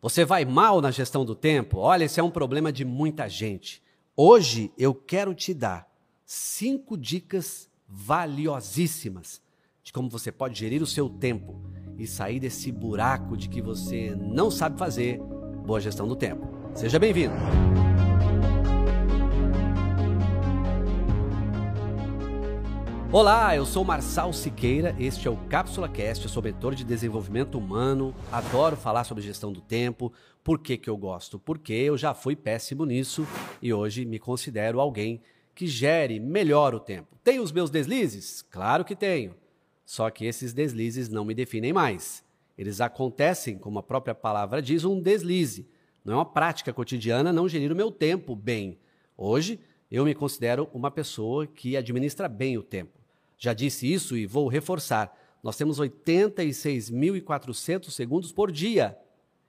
Você vai mal na gestão do tempo? Olha, esse é um problema de muita gente. Hoje eu quero te dar cinco dicas valiosíssimas de como você pode gerir o seu tempo e sair desse buraco de que você não sabe fazer boa gestão do tempo. Seja bem-vindo! Olá, eu sou Marçal Siqueira, este é o Cápsula Cast, eu sou mentor de desenvolvimento humano, adoro falar sobre gestão do tempo. Por que, que eu gosto? Porque eu já fui péssimo nisso e hoje me considero alguém que gere melhor o tempo. Tenho os meus deslizes? Claro que tenho. Só que esses deslizes não me definem mais. Eles acontecem, como a própria palavra diz, um deslize. Não é uma prática cotidiana não gerir o meu tempo bem. Hoje, eu me considero uma pessoa que administra bem o tempo. Já disse isso e vou reforçar. Nós temos 86.400 segundos por dia.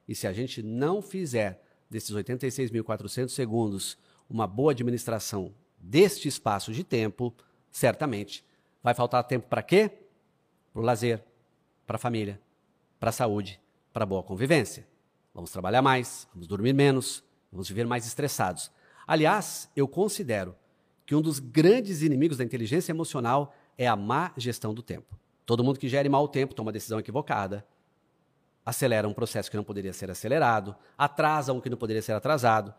E se a gente não fizer desses 86.400 segundos uma boa administração deste espaço de tempo, certamente vai faltar tempo para quê? Para o lazer, para a família, para a saúde, para a boa convivência. Vamos trabalhar mais, vamos dormir menos, vamos viver mais estressados. Aliás, eu considero que um dos grandes inimigos da inteligência emocional é a má gestão do tempo. Todo mundo que gere mal o tempo toma decisão equivocada, acelera um processo que não poderia ser acelerado, atrasa um que não poderia ser atrasado.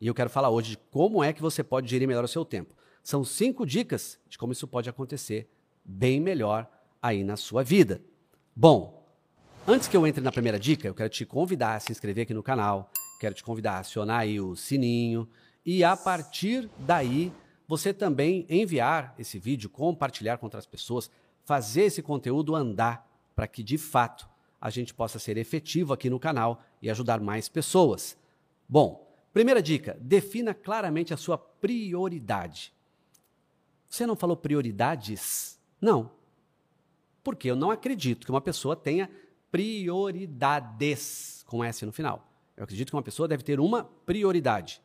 E eu quero falar hoje de como é que você pode gerir melhor o seu tempo. São cinco dicas de como isso pode acontecer bem melhor aí na sua vida. Bom, antes que eu entre na primeira dica, eu quero te convidar a se inscrever aqui no canal, quero te convidar a acionar aí o sininho e a partir daí você também enviar esse vídeo, compartilhar com outras pessoas, fazer esse conteúdo andar para que de fato a gente possa ser efetivo aqui no canal e ajudar mais pessoas. Bom, primeira dica: defina claramente a sua prioridade. Você não falou prioridades? Não. Porque eu não acredito que uma pessoa tenha prioridades com S no final. Eu acredito que uma pessoa deve ter uma prioridade.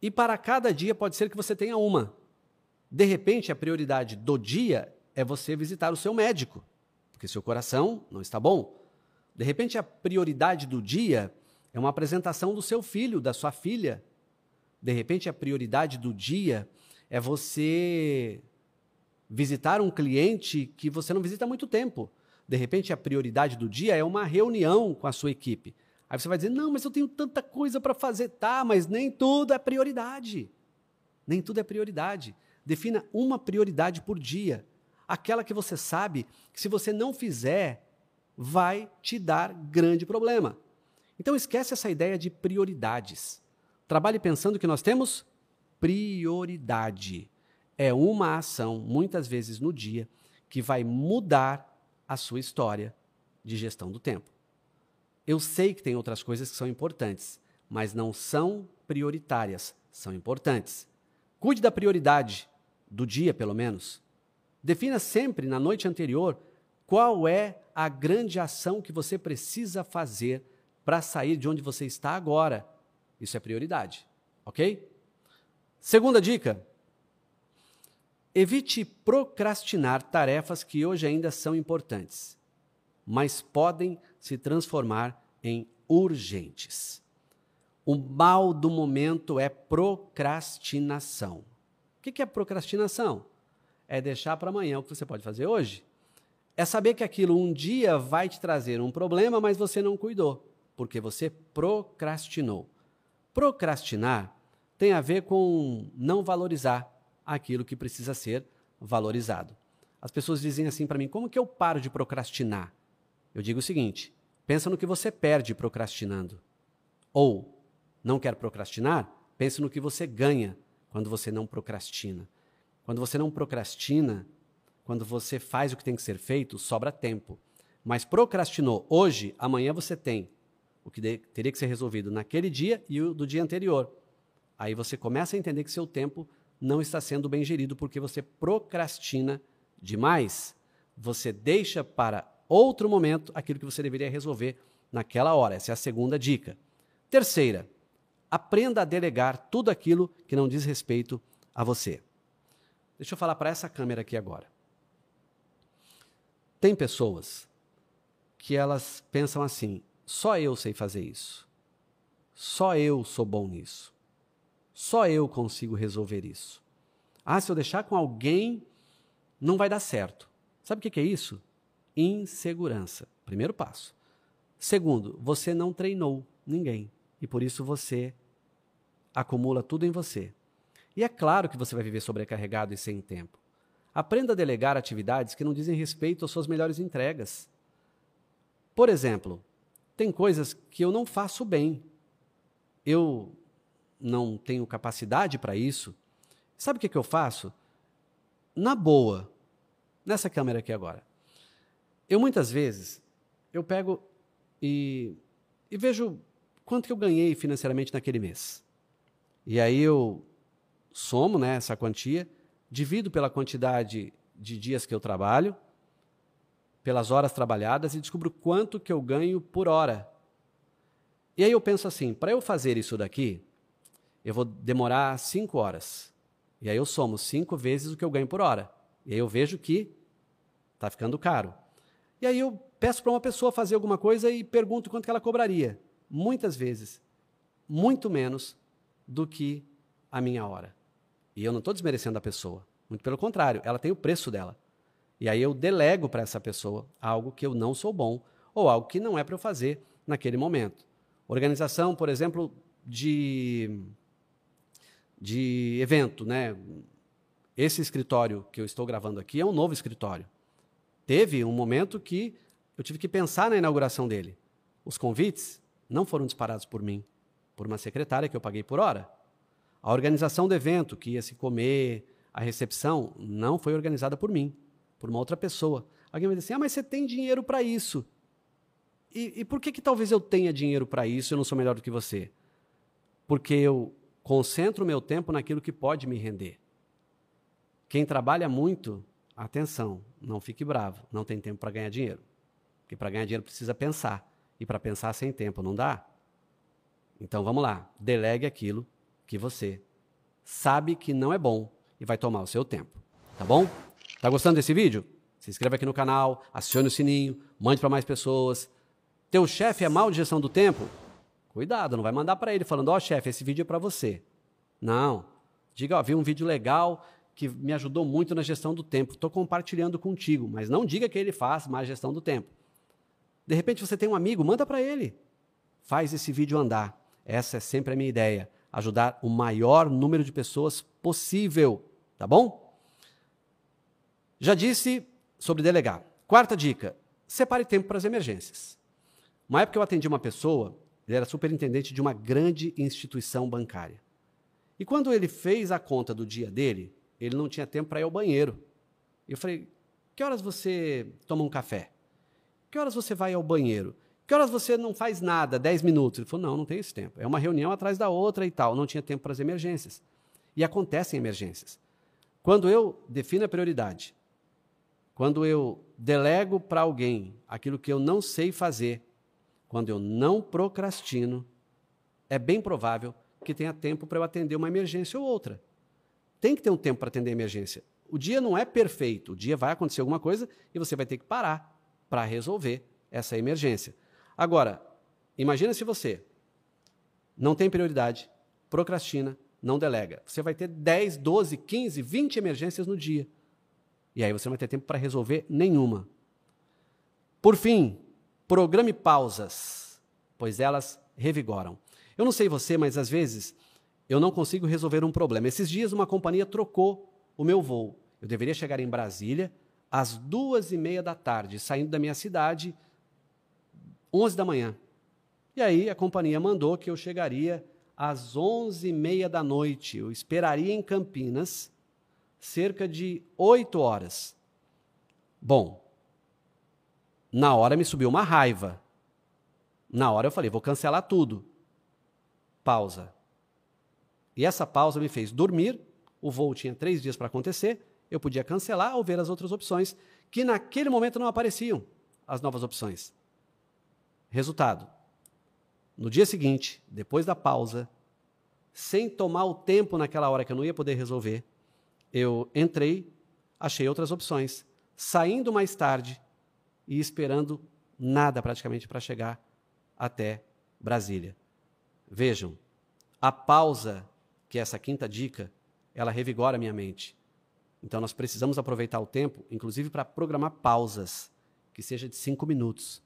E para cada dia pode ser que você tenha uma. De repente, a prioridade do dia é você visitar o seu médico, porque seu coração não está bom. De repente, a prioridade do dia é uma apresentação do seu filho, da sua filha. De repente, a prioridade do dia é você visitar um cliente que você não visita há muito tempo. De repente, a prioridade do dia é uma reunião com a sua equipe. Aí você vai dizer: não, mas eu tenho tanta coisa para fazer. Tá, mas nem tudo é prioridade. Nem tudo é prioridade. Defina uma prioridade por dia. Aquela que você sabe que se você não fizer, vai te dar grande problema. Então esquece essa ideia de prioridades. Trabalhe pensando que nós temos prioridade. É uma ação, muitas vezes no dia, que vai mudar a sua história de gestão do tempo. Eu sei que tem outras coisas que são importantes, mas não são prioritárias, são importantes. Cuide da prioridade, do dia pelo menos. Defina sempre na noite anterior qual é a grande ação que você precisa fazer para sair de onde você está agora. Isso é prioridade, ok? Segunda dica: evite procrastinar tarefas que hoje ainda são importantes mas podem se transformar em urgentes. O mal do momento é procrastinação. O que é procrastinação? É deixar para amanhã o que você pode fazer hoje. É saber que aquilo um dia vai te trazer um problema, mas você não cuidou, porque você procrastinou. Procrastinar tem a ver com não valorizar aquilo que precisa ser valorizado. As pessoas dizem assim para mim: como que eu paro de procrastinar? Eu digo o seguinte: pensa no que você perde procrastinando. Ou, não quer procrastinar? Pense no que você ganha quando você não procrastina. Quando você não procrastina, quando você faz o que tem que ser feito, sobra tempo. Mas procrastinou hoje, amanhã você tem o que teria que ser resolvido naquele dia e o do dia anterior. Aí você começa a entender que seu tempo não está sendo bem gerido porque você procrastina demais. Você deixa para outro momento aquilo que você deveria resolver naquela hora. Essa é a segunda dica. Terceira, aprenda a delegar tudo aquilo que não diz respeito a você. Deixa eu falar para essa câmera aqui agora. Tem pessoas que elas pensam assim: só eu sei fazer isso. Só eu sou bom nisso. Só eu consigo resolver isso. Ah, se eu deixar com alguém, não vai dar certo. Sabe o que é isso? Insegurança. Primeiro passo. Segundo, você não treinou ninguém. E por isso você acumula tudo em você. E é claro que você vai viver sobrecarregado e sem tempo. Aprenda a delegar atividades que não dizem respeito às suas melhores entregas. Por exemplo, tem coisas que eu não faço bem. Eu não tenho capacidade para isso. Sabe o que, que eu faço? Na boa, nessa câmera aqui agora. Eu muitas vezes eu pego e, e vejo quanto que eu ganhei financeiramente naquele mês. E aí eu somo né, essa quantia, divido pela quantidade de dias que eu trabalho, pelas horas trabalhadas e descubro quanto que eu ganho por hora. E aí eu penso assim, para eu fazer isso daqui, eu vou demorar cinco horas. E aí eu somo cinco vezes o que eu ganho por hora. E aí eu vejo que está ficando caro. E aí eu peço para uma pessoa fazer alguma coisa e pergunto quanto que ela cobraria muitas vezes, muito menos do que a minha hora. E eu não estou desmerecendo a pessoa. Muito pelo contrário, ela tem o preço dela. E aí eu delego para essa pessoa algo que eu não sou bom ou algo que não é para eu fazer naquele momento. Organização, por exemplo, de, de evento, né? Esse escritório que eu estou gravando aqui é um novo escritório. Teve um momento que eu tive que pensar na inauguração dele. Os convites não foram disparados por mim, por uma secretária que eu paguei por hora. A organização do evento, que ia se comer, a recepção, não foi organizada por mim, por uma outra pessoa. Alguém vai dizer assim: ah, mas você tem dinheiro para isso. E, e, por que, que talvez eu tenha dinheiro para isso e eu não sou melhor do que você? Porque eu concentro o meu tempo naquilo que pode me render. Quem trabalha muito, atenção, não fique bravo, não tem tempo para ganhar dinheiro. Porque para ganhar dinheiro precisa pensar. E para pensar sem tempo não dá? Então vamos lá, delegue aquilo que você sabe que não é bom e vai tomar o seu tempo. Tá bom? Tá gostando desse vídeo? Se inscreva aqui no canal, acione o sininho, mande para mais pessoas. Teu chefe é mal de gestão do tempo? Cuidado, não vai mandar para ele falando: "Ó, oh, chefe, esse vídeo é para você". Não. Diga, ó, vi um vídeo legal que me ajudou muito na gestão do tempo. Estou compartilhando contigo, mas não diga que ele faz má gestão do tempo. De repente você tem um amigo, manda para ele. Faz esse vídeo andar. Essa é sempre a minha ideia, ajudar o maior número de pessoas possível, tá bom? Já disse sobre delegar. Quarta dica: separe tempo para as emergências. Uma época eu atendi uma pessoa, ele era superintendente de uma grande instituição bancária. E quando ele fez a conta do dia dele, ele não tinha tempo para ir ao banheiro. Eu falei: "Que horas você toma um café?" Que horas você vai ao banheiro? Que horas você não faz nada? Dez minutos. Ele falou: não, não tem esse tempo. É uma reunião atrás da outra e tal. Não tinha tempo para as emergências. E acontecem emergências. Quando eu defino a prioridade, quando eu delego para alguém aquilo que eu não sei fazer, quando eu não procrastino, é bem provável que tenha tempo para eu atender uma emergência ou outra. Tem que ter um tempo para atender a emergência. O dia não é perfeito, o dia vai acontecer alguma coisa e você vai ter que parar para resolver essa emergência. Agora, imagina se você não tem prioridade, procrastina, não delega. Você vai ter 10, 12, 15, 20 emergências no dia. E aí você não vai ter tempo para resolver nenhuma. Por fim, programe pausas, pois elas revigoram. Eu não sei você, mas às vezes eu não consigo resolver um problema. Esses dias uma companhia trocou o meu voo. Eu deveria chegar em Brasília às duas e meia da tarde, saindo da minha cidade, onze da manhã. E aí a companhia mandou que eu chegaria às onze e meia da noite. Eu esperaria em Campinas cerca de oito horas. Bom, na hora me subiu uma raiva. Na hora eu falei, vou cancelar tudo. Pausa. E essa pausa me fez dormir. O voo tinha três dias para acontecer eu podia cancelar ou ver as outras opções, que naquele momento não apareciam as novas opções. Resultado: no dia seguinte, depois da pausa, sem tomar o tempo naquela hora que eu não ia poder resolver, eu entrei, achei outras opções, saindo mais tarde e esperando nada praticamente para chegar até Brasília. Vejam, a pausa, que essa quinta dica, ela revigora a minha mente. Então nós precisamos aproveitar o tempo, inclusive para programar pausas, que seja de cinco minutos,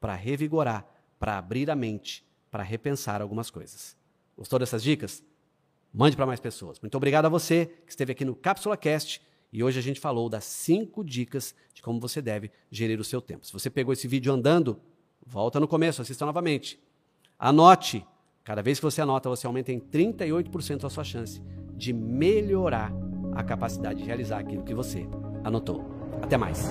para revigorar, para abrir a mente, para repensar algumas coisas. Gostou dessas dicas? Mande para mais pessoas. Muito obrigado a você que esteve aqui no Cápsula Cast e hoje a gente falou das cinco dicas de como você deve gerir o seu tempo. Se você pegou esse vídeo andando, volta no começo, assista novamente. Anote. Cada vez que você anota, você aumenta em 38% a sua chance de melhorar a capacidade de realizar aquilo que você anotou. Até mais.